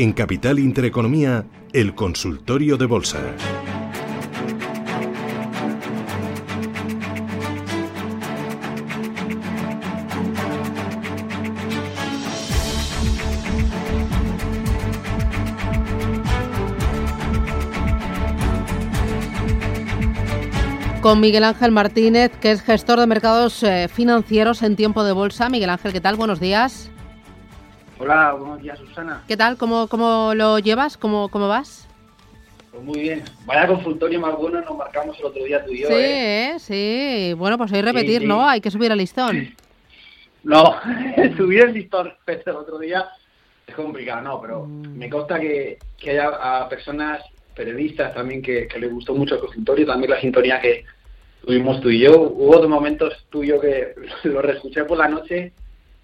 En Capital Intereconomía, el consultorio de bolsa. con Miguel Ángel Martínez, que es gestor de mercados eh, financieros en tiempo de bolsa. Miguel Ángel, ¿qué tal? Buenos días. Hola, buenos días, Susana. ¿Qué tal? ¿Cómo, cómo lo llevas? ¿Cómo, cómo vas? Pues muy bien. Vaya consultorio más bueno nos marcamos el otro día tú y yo. Sí, ¿eh? sí. Bueno, pues hay repetir, ¿no? Hay que subir el listón. No, subir el listón el otro día es complicado, no, pero Mm. me consta que, que haya a personas periodistas también que, que les gustó mucho el consultorio, también la sintonía que tuvimos tú y yo. Hubo dos momentos tú y yo que lo reescuché por la noche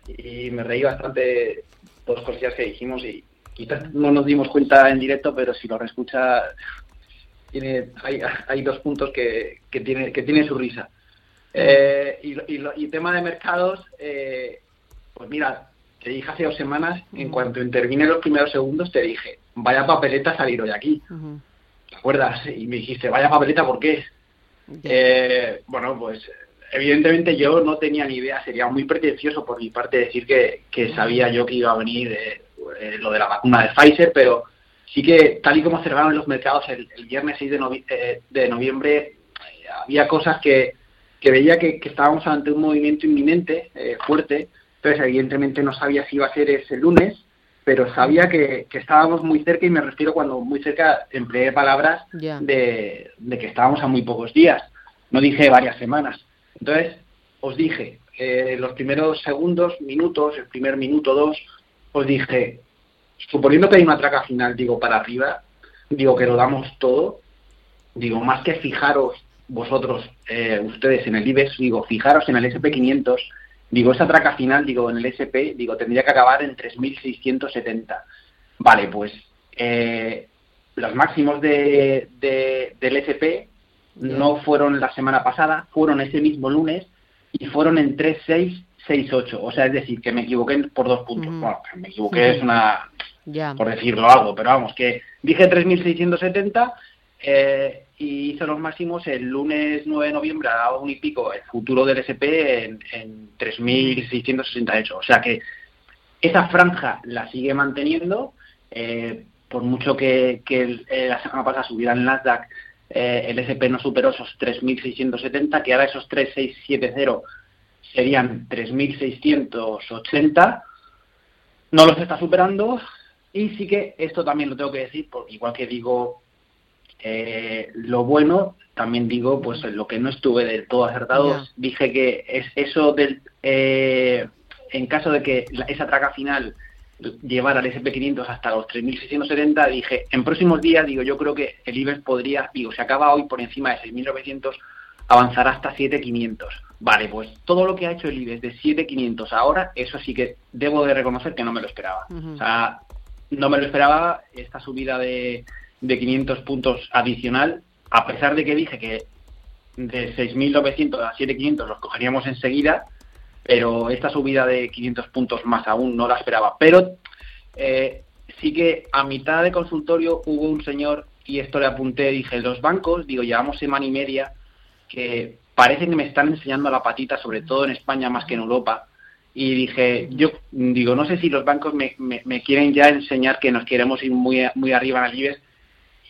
y me reí bastante dos cosillas que dijimos y quizás no nos dimos cuenta en directo, pero si lo reescucha tiene hay, hay dos puntos que, que tiene que tiene su risa. Eh, y, y, lo- y tema de mercados, eh, pues mira, te dije hace dos semanas, en cuanto intervine los primeros segundos, te dije, vaya papeleta salir hoy aquí. Ujú. ¿Te acuerdas? Y me dijiste, vaya papeleta, ¿por qué? Eh, bueno, pues evidentemente yo no tenía ni idea, sería muy pretencioso por mi parte decir que, que sabía yo que iba a venir eh, eh, lo de la vacuna de Pfizer, pero sí que tal y como cerraron los mercados el, el viernes 6 de, novi- eh, de noviembre, eh, había cosas que, que veía que, que estábamos ante un movimiento inminente, eh, fuerte, entonces evidentemente no sabía si iba a ser ese lunes, pero sabía que, que estábamos muy cerca y me refiero cuando muy cerca empleé palabras de, de que estábamos a muy pocos días. No dije varias semanas. Entonces, os dije, eh, los primeros segundos, minutos, el primer minuto, dos, os dije, suponiendo que hay una traca final, digo, para arriba, digo que lo damos todo, digo, más que fijaros vosotros, eh, ustedes en el IBEX, digo, fijaros en el SP500, digo, esa traca final, digo, en el SP, digo, tendría que acabar en 3.670. Vale, pues eh, los máximos de, de- del SP no fueron la semana pasada, fueron ese mismo lunes y fueron en 3.668. O sea, es decir, que me equivoqué por dos puntos. Bueno, me equivoqué es una, por decirlo algo, pero vamos, que dije 3.670 eh, y hizo los máximos el lunes 9 de noviembre a 1 y pico el futuro del SP en, en 3.668. O sea que esa franja la sigue manteniendo, eh, por mucho que, que el- eh, la semana pasada subiera el Nasdaq, eh, el SP no superó esos 3.670, que ahora esos 3.670 serían 3.680, no los está superando y sí que esto también lo tengo que decir, porque igual que digo eh, lo bueno, también digo pues lo que no estuve del todo acertado, dije que es eso del eh, en caso de que la- esa traca final llevara al SP500 hasta los 3.670, dije, en próximos días, digo, yo creo que el IBEX podría, digo, se acaba hoy por encima de 6.900, avanzará hasta 7.500. Vale, pues todo lo que ha hecho el IBEX de 7.500 ahora, eso sí que debo de reconocer que no me lo esperaba. O sea, no me lo esperaba esta subida de, de 500 puntos adicional, a pesar de que dije que de 6.900 a 7.500 los cogeríamos enseguida, pero esta subida de 500 puntos más aún no la esperaba. Pero eh, sí que a mitad de consultorio hubo un señor, y esto le apunté, dije, los bancos, digo, llevamos semana y media, que parece que me están enseñando la patita, sobre todo en España más que en Europa. Y dije, yo digo, no sé si los bancos me, me- me quieren ya enseñar que nos queremos ir muy, muy arriba en el IBEX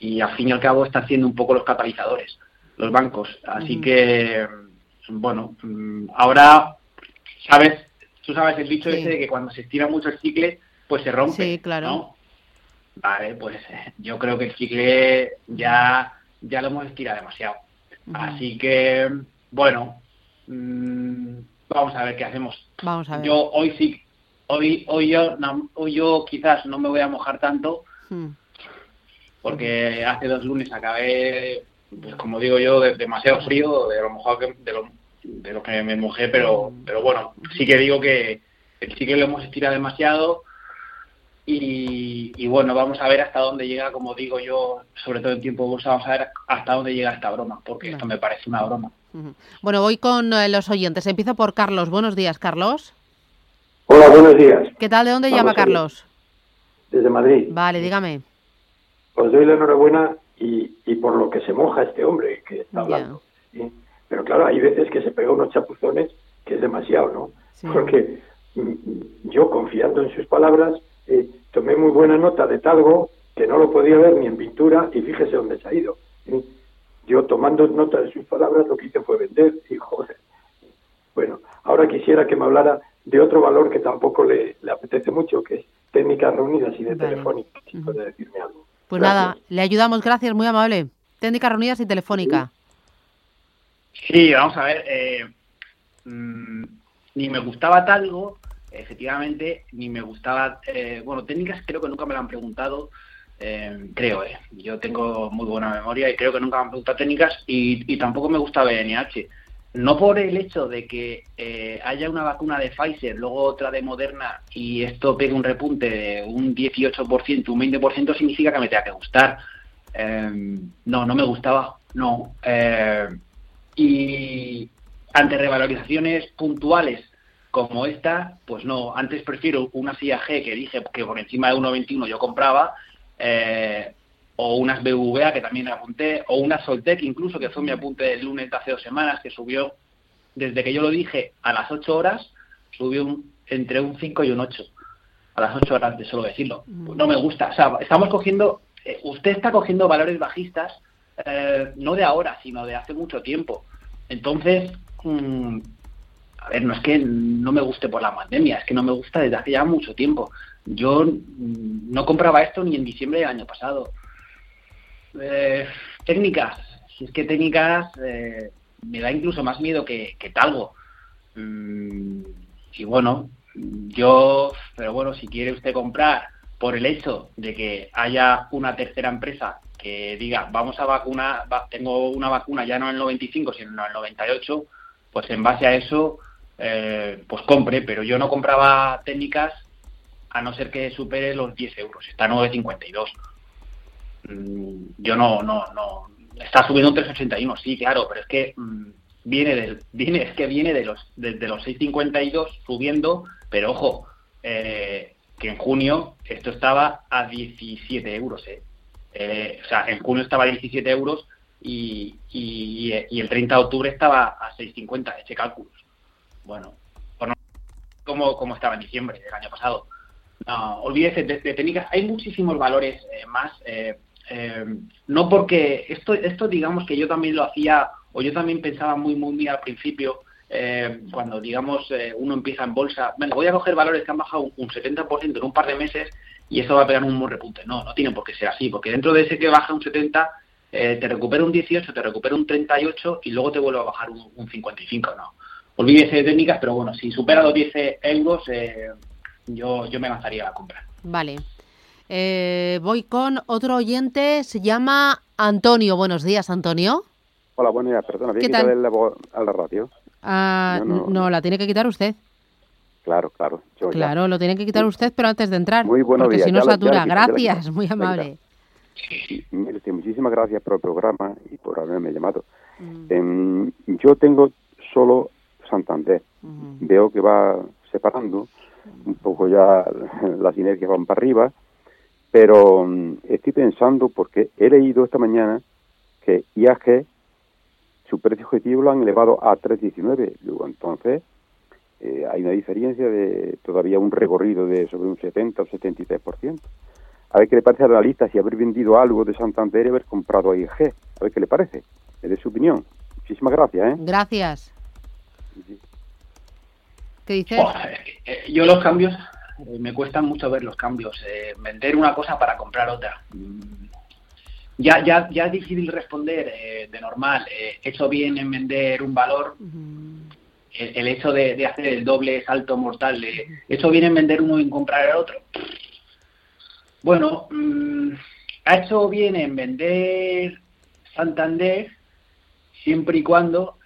y al fin y al cabo están siendo un poco los catalizadores, los bancos. Así que, bueno, mm, ahora, ¿sabes? Tú sabes el dicho Sí. ese de que cuando se estira mucho el chicle, pues se rompe. Sí, claro. ¿no? Vale, pues eh, yo creo que el chicle ya, ya lo hemos estirado demasiado. Así que, bueno, mm, vamos a ver qué hacemos. Vamos a ver. Yo hoy sí, hoy, hoy yo, no- hoy yo quizás no me voy a mojar tanto Mm. porque hace dos lunes acabé, pues como digo yo, de- demasiado frío, de lo mojado que, de lo, de lo que me mojé, pero, pero bueno, sí que digo que sí que lo hemos estirado demasiado y, y bueno, vamos a ver hasta dónde llega, como digo yo, sobre todo en tiempo de bolsa, vamos a ver hasta dónde llega esta broma, porque esto me parece una broma. Bueno, voy con eh, los oyentes. Empiezo por Carlos. Buenos días, Carlos. Hola, buenos días. ¿Qué tal? ¿De dónde Vamos llama. Carlos? desde Madrid. Vale, dígame. Os doy la enhorabuena y, y por lo que se moja este hombre que está hablando. Pero claro, hay veces que se pega unos chapuzones que es demasiado, ¿no? Porque mm, yo, confiando en sus palabras, eh, tomé muy buena nota de talgo que no lo podía ver ni en pintura y fíjese dónde se ha ido. Yo tomando nota de sus palabras lo que hice fue vender y joder. Bueno, ahora quisiera que me hablara de otro valor que tampoco le, apetece mucho, que es técnicas reunidas y de telefónica, si puede decirme algo. Pues nada, le ayudamos, gracias, muy amable. Técnicas reunidas y telefónica. Sí, vamos a ver, eh, mm, ni me gustaba talgo, efectivamente, ni me gustaba, eh, bueno, técnicas creo que nunca me lo han preguntado, eh, creo, eh. Yo tengo muy buena memoria y creo que nunca me han preguntado técnicas y, tampoco me gusta BNH. No por el hecho de que eh, haya una vacuna de Pfizer, luego otra de Moderna y esto pegue un repunte de un 18%, un 20%, significa que me tenga que gustar. Em, no, no me gustaba, no. Y ante revalorizaciones puntuales como esta, pues no, antes prefiero una silla G que dije que por encima de 1,21 yo compraba eh, o unas BVA que también apunté, o una Soltec incluso, que fue mi apunte del lunes de hace dos semanas, que subió, desde que yo lo dije, a las 8 horas, subió entre un 5 y un 8, a las 8 horas de solo decirlo. Mm. No me gusta, o sea, estamos cogiendo, eh, usted está cogiendo valores bajistas, eh, no de ahora, sino de hace mucho tiempo. Entonces, mm, a ver, no es que no me guste por la pandemia, es que no me gusta desde hace ya mucho tiempo. Yo no compraba esto ni en diciembre del año pasado. Eh, técnicas, si es que técnicas eh, me da incluso más miedo que, talgo. Mm, y bueno, yo, pero bueno, si quiere usted comprar por el hecho de que haya una tercera empresa que diga, vamos a vacunar, tengo una vacuna ya no en el 95, sino en el 98, pues en base a eso, eh, pues compre, pero yo no compraba técnicas a no ser que supere los 10 euros. Está a 9,52. Mm, yo no, no, no. Está subiendo un 3,81, sí, claro, pero es que mm, viene del, viene, es que viene de los, desde los 6,52 subiendo, pero ojo, eh, que en junio esto estaba a 17 euros, eh. Eh. o sea, en junio estaba a 17 euros y, y, el 30 de octubre estaba a 6,50, eche cálculos. Bueno, por no, como, como estaba en diciembre del año pasado. No, olvídese de, técnicas. Hay muchísimos valores eh, más. Eh, eh, no porque esto, esto digamos que yo también lo hacía o yo también pensaba muy, muy, al principio. cuando digamos uno empieza en bolsa, bueno, voy a coger valores que han bajado un 70% en un par de meses y eso va a pegar un buen repunte. No, no tiene por qué ser así, porque dentro de ese que baja un 70, te recupera un 18, te recupera un 38 y luego te vuelve a bajar un, un 55. No, olvídese de técnicas, pero bueno, si supera los 10 euros, eh, yo, yo me lanzaría a la compra. Vale. Eh, voy con otro oyente, se llama Antonio. Buenos días, Antonio. Hola, buenos días, perdona, ¿voy a quitar el, a la radio? Ah, no, la tiene que quitar usted. Claro, claro. claro, lo tiene que quitar usted, pero antes de entrar. Muy buenos porque si no satura. gracias, muy amable. muchísimas gracias por el programa y por haberme llamado. Mm. Em, yo tengo solo Santander. Veo que va separando un poco ya las inercias van para arriba, pero mm, estoy pensando porque he leído esta mañana que IAG su precio objetivo lo han elevado a 3,19. Luego, entonces, eh, hay una diferencia de todavía un recorrido de sobre un 70 o 73%. A ver qué le parece a la lista si haber vendido algo de Santander y haber comprado a IAG. A ver qué le parece. Es de su opinión. Muchísimas gracias. ¿eh? Gracias. ¿Qué dices? Eh, yo los cambios, eh, me cuestan mucho ver los cambios. Eh, vender una cosa para comprar otra. Mm, ya, ya, ya es difícil responder de normal. hecho bien en vender un valor. El, hecho de, hacer el doble salto mortal. hecho bien en vender uno y en comprar el otro. Bueno, mm, ha hecho bien en vender Santander siempre y cuando,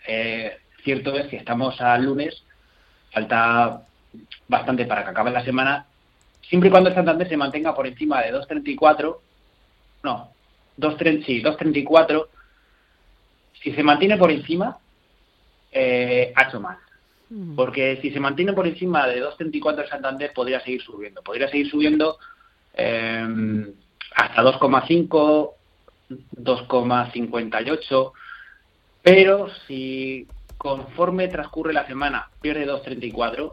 cierto es que estamos al lunes, falta bastante para que acabe la semana, siempre y cuando Santander se mantenga por encima de 2.34, no, 2.30, sí, 2.34, si se mantiene por encima, eh, ha hecho mal. Porque si se mantiene por encima de 2.34 el Santander, podría seguir subiendo. Podría seguir subiendo em, hasta 2,5, 2,58, pero si conforme transcurre la semana pierde 2,34,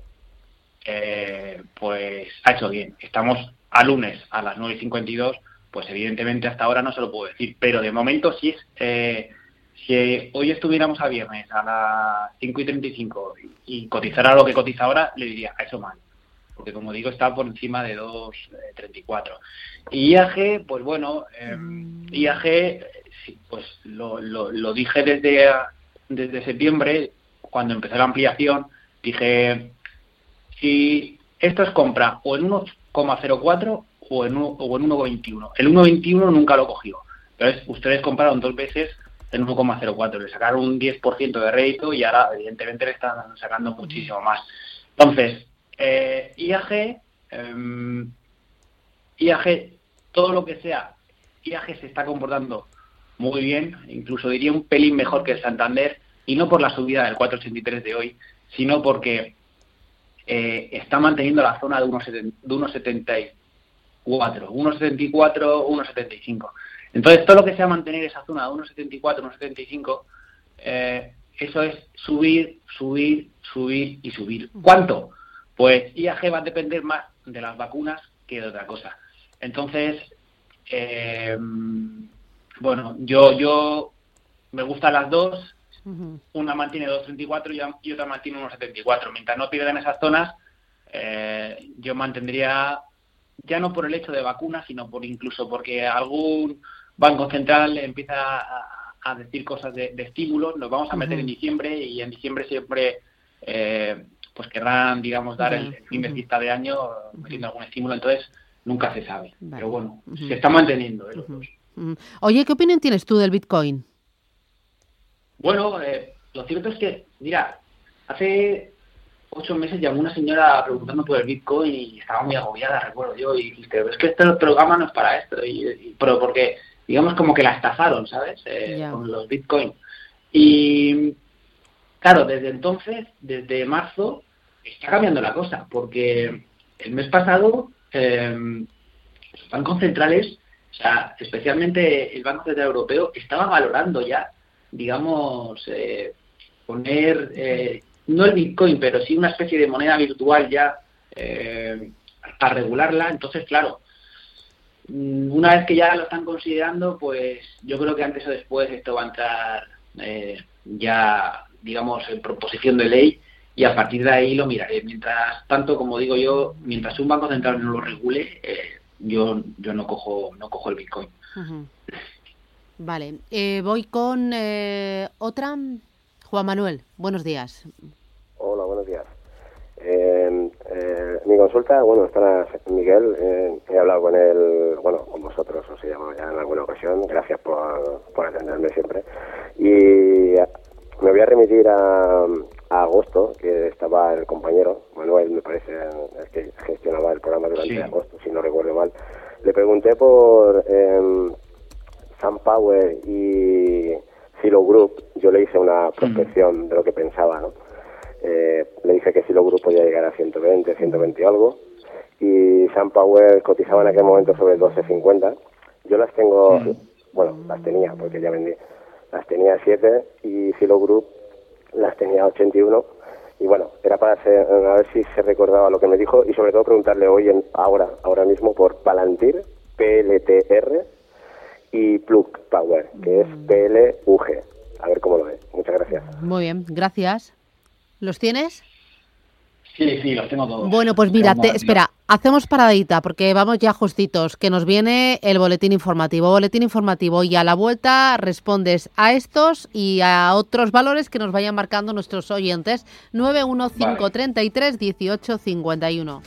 eh, pues ha hecho bien. Estamos a lunes a las 9.52, pues evidentemente hasta ahora no se lo puedo decir, pero de momento sí es... Eh, si hoy estuviéramos a viernes a las 5 y 35 y cotizara lo que cotiza ahora, le diría, a eso mal. Porque como digo, está por encima de 2.34. Y IAG, pues bueno, eh, IAG, pues lo, lo, dije desde, desde septiembre, cuando empezó la ampliación, dije, si esto es compra o en 1,04 o en, o en 1,21. El 1,21 nunca lo cogió. Pero ustedes compraron dos veces en 1,04. Le sacaron un 10% de rédito y ahora, evidentemente, le están sacando muchísimo más. Entonces, eh, IAG, em, IAG, todo lo que sea, IAG se está comportando muy bien, incluso diría un pelín mejor que el Santander, y no por la subida del 4,83 de hoy, sino porque eh, está manteniendo la zona de 1,74, 1,74, 1,75. Entonces, todo lo que sea mantener esa zona de 1,74, 1,75, eh, eso es subir, subir, subir y subir. ¿Cuánto? Pues IAG va a depender más de las vacunas que de otra cosa. Entonces, eh, bueno, yo, yo me gustan las dos. Una mantiene 2,34 y otra mantiene 1,74. Mientras no pierdan esas zonas, eh, yo mantendría, ya no por el hecho de vacunas, sino por incluso porque algún Banco Central empieza a, decir cosas de, de, estímulos, nos vamos a meter en diciembre y en diciembre siempre eh, pues querrán, digamos, dar el, fin de fiesta de año metiendo algún estímulo, entonces nunca se sabe. Pero bueno, se está manteniendo. ¿eh? Oye, ¿qué opinión tienes tú del Bitcoin? Bueno, eh, lo cierto es que, mira, hace ocho meses llamó una señora preguntando por el Bitcoin y estaba muy agobiada, recuerdo yo, y dijiste, es que este programa no es para esto, y, pero porque digamos como que la estafaron, ¿sabes? Eh, con los Bitcoin. Y claro, desde entonces, desde marzo, está cambiando la cosa, porque el mes pasado eh, los bancos centrales, o sea, especialmente el Banco Central Europeo, estaba valorando ya, digamos, eh, poner, eh, no el Bitcoin, pero sí una especie de moneda virtual ya eh, a regularla. Entonces, claro, una vez que ya lo están considerando, pues yo creo que antes o después esto va a entrar eh, ya, digamos, en proposición de ley y a partir de ahí lo miraré. Mientras tanto, como digo yo, mientras un banco central no lo regule, eh, yo yo no cojo no cojo el Bitcoin. Vale, eh, voy con otra. Juan Manuel, buenos días. Hola, buenos días. Eh, eh, mi consulta, bueno, está Miguel, eh, he hablado con él, bueno, con vosotros, os he llamado ya en alguna ocasión, gracias por, por atenderme siempre. Y me voy a remitir a, agosto, que estaba el compañero, Manuel, me parece, el que gestionaba el programa durante agosto, si no recuerdo mal. Le pregunté por eh, Sam Power y Silo Group, yo le hice una prospección de lo que pensaba, ¿no? Eh, le dije que si los grupos podía llegar a 120, 120 y algo. Y Sun Power cotizaba en aquel momento sobre 12.50. Yo las tengo, bueno, las tenía porque ya vendí. Las tenía a 7 y Silo Group las tenía a 81. Y bueno, era para hacer, a ver si se recordaba lo que me dijo y sobre todo preguntarle hoy, en, ahora, ahora mismo, por Palantir, PLTR y Plug Power, que es PLUG. A ver cómo lo ve. Muchas gracias. Muy bien, gracias. ¿Los tienes? Sí, sí, los tengo todos. Bueno, pues mira, espera, hacemos paradita porque vamos ya justitos, que nos viene el boletín informativo. Boletín informativo y a la vuelta respondes a estos y a otros valores que nos vayan marcando nuestros oyentes. 91533 1851.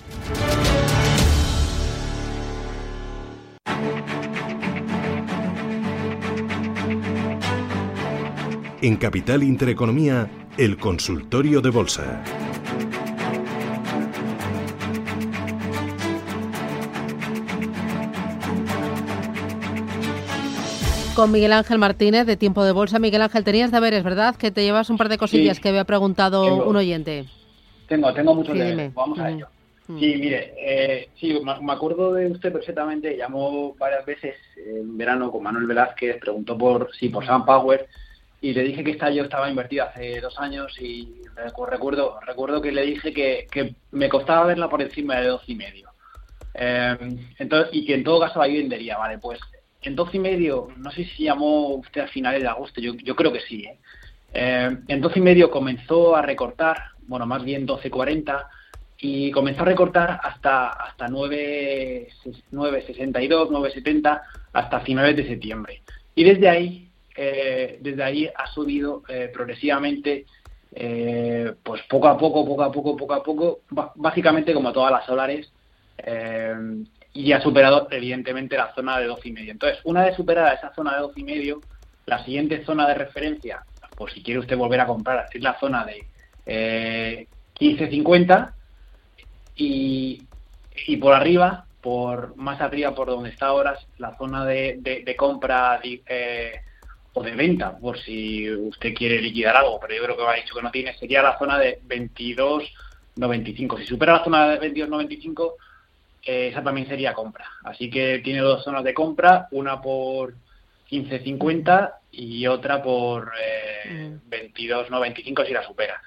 En Capital Intereconomía el consultorio de bolsa. Con Miguel Ángel Martínez de Tiempo de Bolsa. Miguel Ángel, tenías deberes, ¿verdad? Que te llevas un par de cosillas que había preguntado un oyente. Tengo, tengo muchos deberes. Vamos a ello. Mm. Sí, mire, eh, sí, me acuerdo de usted perfectamente. Llamó varias veces en verano con Manuel Velázquez, preguntó por sí por Sam Power y le dije que esta yo estaba invertida hace dos años y recuerdo recuerdo que le dije que, que me costaba verla por encima de dos y medio. Eh, entonces, y que en todo caso ahí vendería, vale, pues en dos y medio, no sé si llamó usted a finales de agosto, yo, yo creo que sí, ¿eh? Eh, en 12 y medio comenzó a recortar, bueno, más bien 12.40, y comenzó a recortar hasta, hasta 9.62, 9.70, hasta finales de septiembre. Y desde ahí, eh, desde ahí ha subido eh, progresivamente, pues poco a poco, poco a poco, poco a poco, básicamente como todas las solares, y ha superado evidentemente la zona de 12 y medio. Entonces, una vez superada esa zona de 12 y medio, la siguiente zona de referencia por si quiere usted volver a comprar, es la zona de eh, 15.50 y, y por arriba, por más arriba por donde está ahora, la zona de, de, compra eh, o de venta, por si usted quiere liquidar algo, pero yo creo que me ha dicho que no tiene, sería la zona de 22.95. Si supera la zona de 22.95, eh, esa también sería compra. Así que tiene dos zonas de compra, una por 15.50 y otra por eh, 22, no 25 si la supera.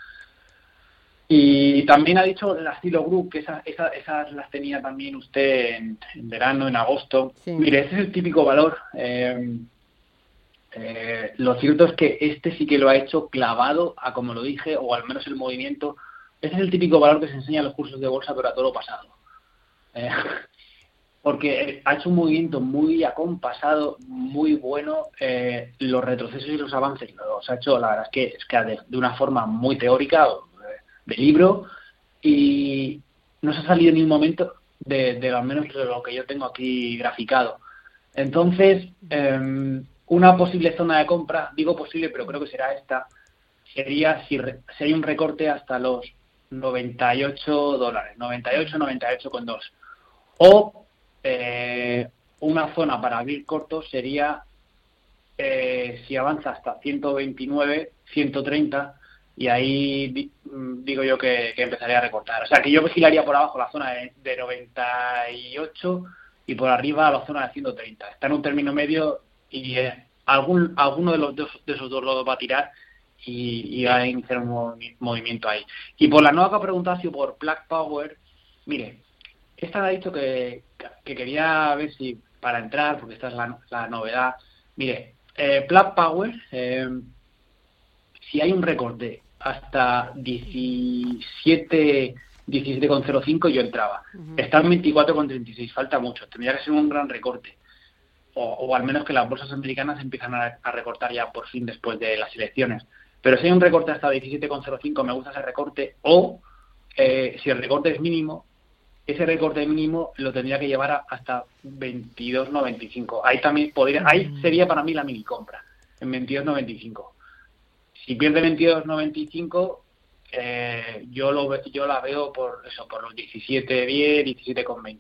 Y también ha dicho la Stilo Group, que esas esa, las tenía también usted en, verano, en agosto. Mire, ese es el típico valor. Eh, eh, lo cierto es que este sí que lo ha hecho clavado a, como lo dije, o al menos el movimiento. Ese es el típico valor que se enseña en los cursos de bolsa, pero a todo lo pasado. Eh, porque ha hecho un movimiento muy acompasado, muy bueno. Eh, los retrocesos y los avances los ha hecho, la verdad es que, es que de, una forma muy teórica, de libro, y no se ha salido ni un momento de, de al menos de lo que yo tengo aquí graficado. Entonces, em, una posible zona de compra, digo posible, pero creo que será esta, sería si, si hay un recorte hasta los 98 dólares, 98, 98 con dos. O eh, una zona para abrir cortos sería eh, si avanza hasta 129, 130 y ahí mm, digo yo que, empezaría a recortar. O sea, que yo vigilaría por abajo la zona de, 98 y por arriba la zona de 130. Está en un término medio y eh, algún, alguno de, los de esos dos lo va a tirar y, va a iniciar un movimiento ahí. Y por la nueva que ha preguntado, si por Black Power, mire, esta ha dicho que, que quería ver si para entrar, porque esta es la, novedad. Mire, eh, Power, eh, si hay un recorte hasta 17 17,05 yo entraba. Está en 24,36, falta mucho. Tendría que ser un gran recorte. O, al menos que las bolsas americanas empiezan a, recortar ya por fin después de las elecciones. Pero si hay un recorte hasta 17,05, me gusta ese recorte. O eh, si el recorte es mínimo, ese recorte mínimo lo tendría que llevar hasta 22.95. Ahí también podría, ahí mm. sería para mí la mini compra, en 22.95. Si pierde 22.95, eh, yo lo yo la veo por eso, por los 17.10, 17.20.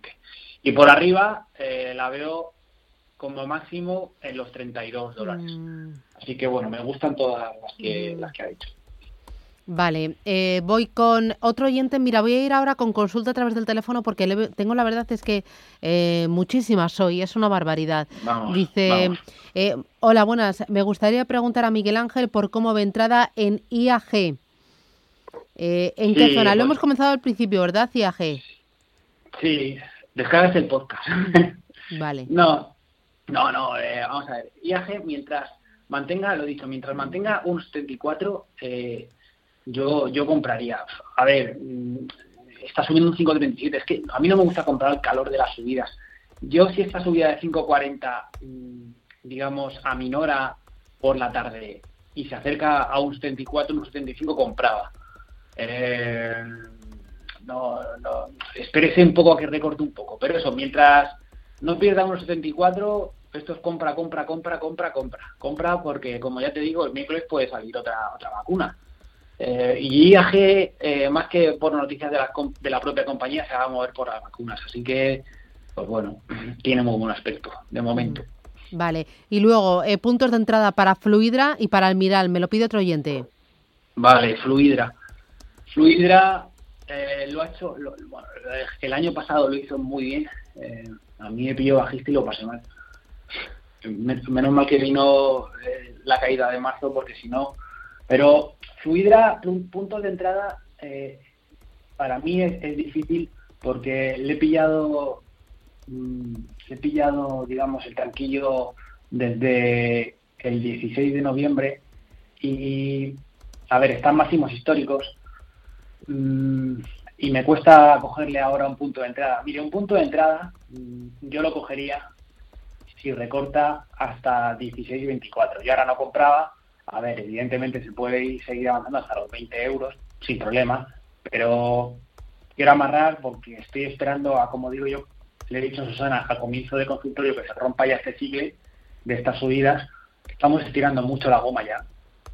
Y por arriba eh, la veo como máximo en los 32 dólares. Mm. Así que bueno, me gustan todas las que, las que ha dicho. Vale, eh, voy con otro oyente. Mira, voy a ir ahora con consulta a través del teléfono porque tengo la verdad es que eh, muchísimas hoy, es una barbaridad. Dice, eh, hola, buenas, me gustaría preguntar a Miguel Ángel por cómo ve entrada en IAG. ¿En qué zona? Lo hemos comenzado al principio, ¿verdad, IAG? Sí, descargas el podcast. Vale. no, no, no, vamos a ver. IAG, mientras mantenga, lo dicho, mientras mantenga un 74, eh, yo, yo compraría. A ver, mm, está subiendo un 5.37. Es que a mí no me gusta comprar el calor de las subidas. Yo si esta subida de 5.40, mm, digamos, aminora por la tarde y se acerca a un 74, un 75, compraba. Eh, no, no, espérese un poco a que recorte un poco. Pero eso, mientras no pierda unos 74, esto es compra, compra, compra, compra, compra. Compra porque, como ya te digo, el miércoles puede salir otra, otra vacuna. Eh, y IAG, eh, más que por noticias de la, de la propia compañía, se va a mover por las vacunas. Así que, pues bueno, tiene muy buen aspecto de momento. Mm, vale. Y luego, eh, puntos de entrada para Fluidra y para Almiral. Me lo pide otro oyente. Vale, Fluidra. Fluidra, eh, lo ha hecho, el año pasado lo hizo muy bien. Eh, a mí me pilló bajista y lo pasé mal. Menos mal que vino eh, la caída de marzo, porque si no. Pero Fluidra, puntos de entrada, para mí es, difícil porque le he pillado, mm, le he pillado, digamos, el tranquillo desde el 16 de noviembre y, a ver, están máximos históricos Mm, y me cuesta cogerle ahora un punto de entrada. Mire, un punto de entrada mm, yo lo cogería si recorta hasta 16-24. Yo ahora no compraba. A ver, evidentemente se puede ir, seguir avanzando hasta los 20 euros sin problema, pero quiero amarrar porque estoy esperando a, como digo yo, le he dicho a Susana al comienzo de consultorio que se rompa ya este ciclo de estas subidas. Estamos estirando mucho la goma ya.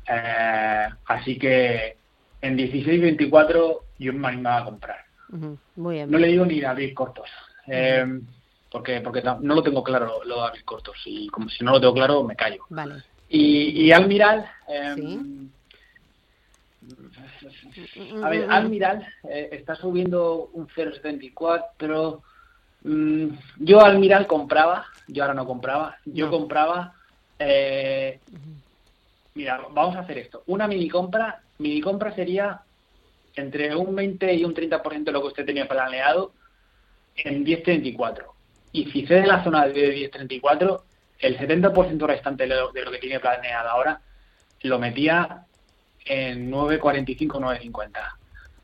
Eh, así que en 16-24 yo me animaba a comprar. Muy bien. No le digo ni abrir cortos. Eh, porque porque no lo tengo claro lo de abrir cortos y como si no lo tengo claro me callo. Vale. Y, y Almiral eh, a ver, Almiral eh, está subiendo un 0.74, pero mm, yo Almiral compraba, yo ahora no compraba, yo compraba eh, mira, vamos a hacer esto. Una mini compra, mini compra sería entre un 20 y un 30% de lo que usted tenía planeado en 10.34. Y si cede la zona de 10.34, el 70% restante de lo, de lo que tiene planeado ahora lo metía en 9.45, 9.50.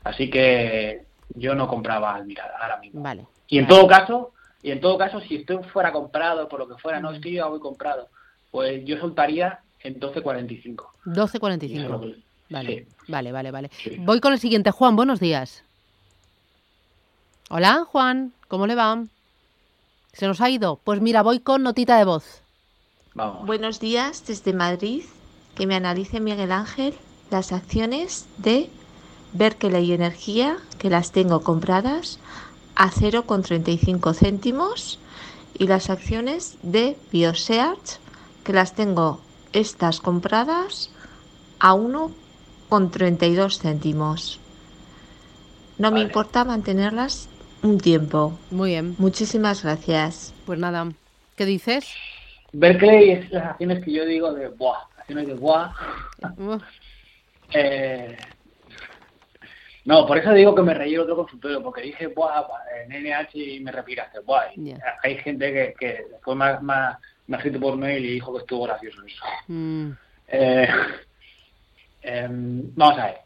Así que yo no compraba al mirar ahora mismo. Vale. Y en todo caso, y en todo caso, si usted fuera comprado por lo que fuera, no es que yo voy comprado, pues yo soltaría en 12.45. 12.45. Vale, vale, vale, vale. Voy con el siguiente. Juan, buenos días. Hola, Juan, ¿cómo le va? ¿Se nos ha ido? Pues mira, voy con notita de voz. Vamos. Buenos días desde Madrid. Que me analice Miguel Ángel las acciones de Berkeley Energía, que las tengo compradas a 0,35 céntimos, y las acciones de Biosearch, que las tengo estas compradas a 1,32 céntimos. No me importa mantenerlas un tiempo. Muy bien. Muchísimas gracias. Pues nada, ¿qué dices? Berkeley es las acciones que yo digo de buah, acciones de buah. eh, no, por eso digo que me reí otro consultorio, porque dije buah en NH y me respiraste buah. Hay gente que, que fue más, más me ha escrito por mail y dijo que estuvo gracioso eso. Mm. Eh, em, vamos a ver.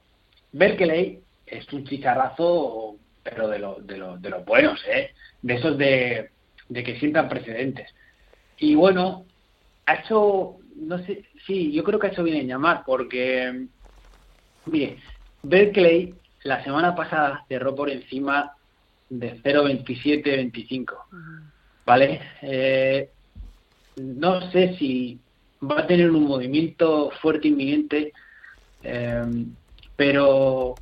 Berkeley es un chicharrazo, pero de, lo, de, lo, de los buenos, ¿eh? De esos de, de que sientan precedentes. Y bueno, ha hecho, no sé, sí, yo creo que ha hecho bien en llamar, porque, mire, Berkeley la semana pasada cerró por encima de 0,27-25, ¿vale? Eh, no sé si va a tener un movimiento fuerte inminente, eh, pero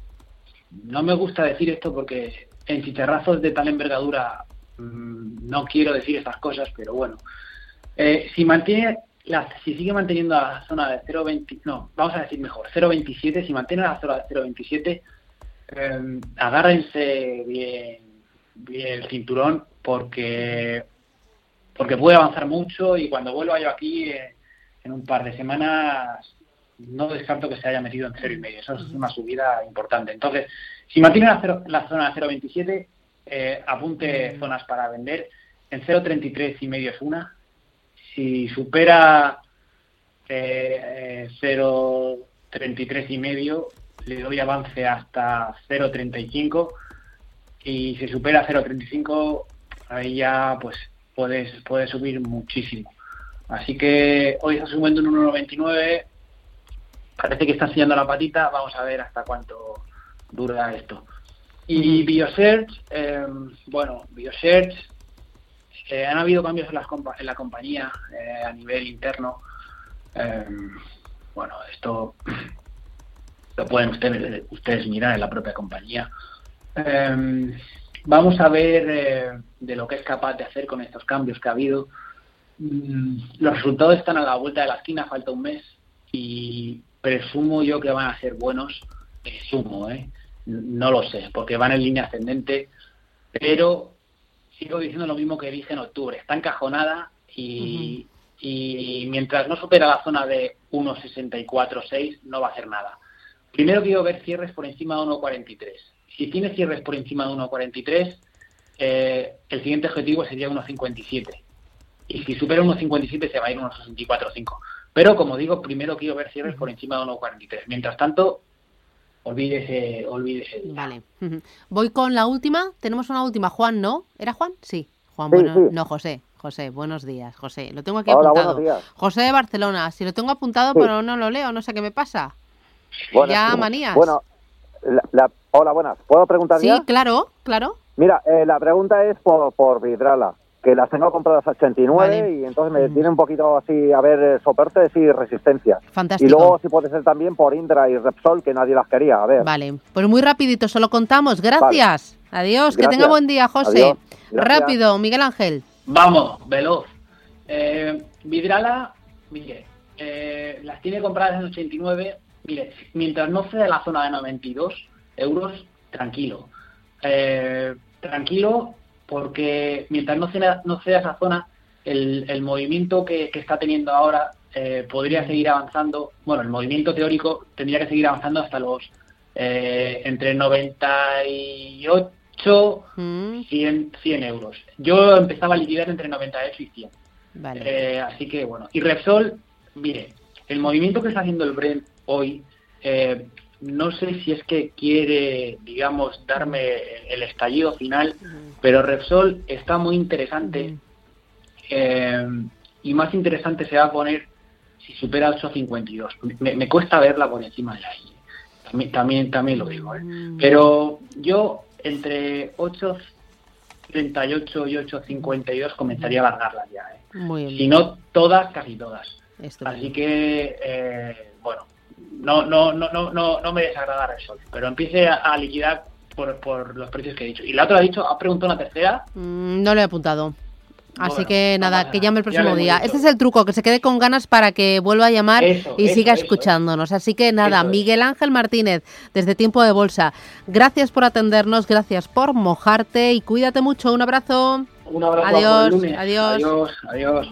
no me gusta decir esto porque en chicharrazos de tal envergadura mm, no quiero decir estas cosas, pero bueno, eh, si mantiene la, si sigue manteniendo la zona de 0.20, no, vamos a decir mejor, 0.27, si mantiene la zona de 0.27, eh, agárrense bien, bien el cinturón porque porque puede avanzar mucho y cuando vuelva yo aquí eh, en un par de semanas no descarto que se haya metido en cero y medio. Eso es una subida importante. Entonces, si mantiene la, la zona de 0,27, eh, apunte zonas para vender. En 0,33 y medio es una. Si supera eh, 0,33 y medio, le doy avance hasta 0,35 y si supera 0,35 ahí ya pues puedes, puede subir muchísimo. Así que hoy está subiendo un 1,99. Parece que está enseñando la patita. Vamos a ver hasta cuánto dura esto. Y Biosearch, eh, bueno, Biosearch, eh, han habido cambios en, las en la compañía eh, a nivel interno. Eh, bueno, esto lo pueden ustedes, ustedes mirar en la propia compañía. Vamos a ver eh, de lo que es capaz de hacer con estos cambios que ha habido. Mm, los resultados están a la vuelta de la esquina, falta un mes y presumo yo que van a ser buenos, presumo, ¿eh? no lo sé, porque van en línea ascendente, pero sigo diciendo lo mismo que dije en octubre, está encajonada y, y mientras no supera la zona de 1.64.6 no va a hacer nada. Primero quiero ver cierres por encima de 1.43. Si tiene cierres por encima de 1.43, eh, el siguiente objetivo sería 1.57. Y si supera 1.57 se va a ir a 1.64.5. Pero como digo, primero quiero ver cierres por encima de 1.43. Mientras tanto, olvídese, olvídese. Vale. Voy con la última. Tenemos una última. Juan, ¿no? ¿Era Juan? Sí. Juan, bueno, no, José. José, buenos días, José. Lo tengo aquí apuntado. José de Barcelona. Si lo tengo apuntado, pero no lo leo, no sé qué me pasa. ya manías. Bueno, hola, buenas. ¿Puedo preguntar sí, claro, claro. Mira, eh, la pregunta es por, por Vidrala, que las tengo compradas a 89 y entonces me mm. tiene un poquito así a ver eh, soportes y resistencias. Fantástico. Y luego si puede ser también por Indra y Repsol, que nadie las quería. A ver. Vale, pues muy rapidito, solo contamos. Gracias. Adiós, que tenga buen día, José. Rápido, Miguel Ángel. Vamos, veloz. Eh, Vidrala, mire, eh, las tiene compradas en 89. Mire, mientras no sea la zona de 92 euros, tranquilo. Eh, tranquilo, porque mientras no sea, no sea esa zona, el, movimiento que, está teniendo ahora eh, podría seguir avanzando. Bueno, el movimiento teórico tendría que seguir avanzando hasta los eh, entre 98 100, 100 euros. Yo empezaba a liquidar entre 98 y 100. Eh, así que bueno. Y Repsol, mire, el movimiento que está haciendo el Brent hoy, eh, no sé si es que quiere, digamos, darme el estallido final, pero Repsol está muy interesante. Eh, y más interesante se va a poner si supera 8.52. Me, me cuesta verla por encima de ahí. También, también, también lo digo. Pero yo entre 8.38 y 8.52 comenzaría a largarla ya. ¿eh? Si no todas, casi todas. Así que, eh, bueno, no, no, no, no, no, no me desagrada sol pero empiece a, liquidar por, por, los precios que he dicho. Y la otra ha dicho, ha preguntado una tercera. Mm, no lo he apuntado. Así que nada, que llame el próximo día. Este es el truco, que se quede con ganas para que vuelva a llamar y siga escuchándonos. Así que nada, Miguel Ángel Martínez, desde Tiempo de Bolsa. Gracias por atendernos, gracias por mojarte y cuídate mucho. Un abrazo. Un abrazo. Adiós. Adiós. Adiós. Adiós.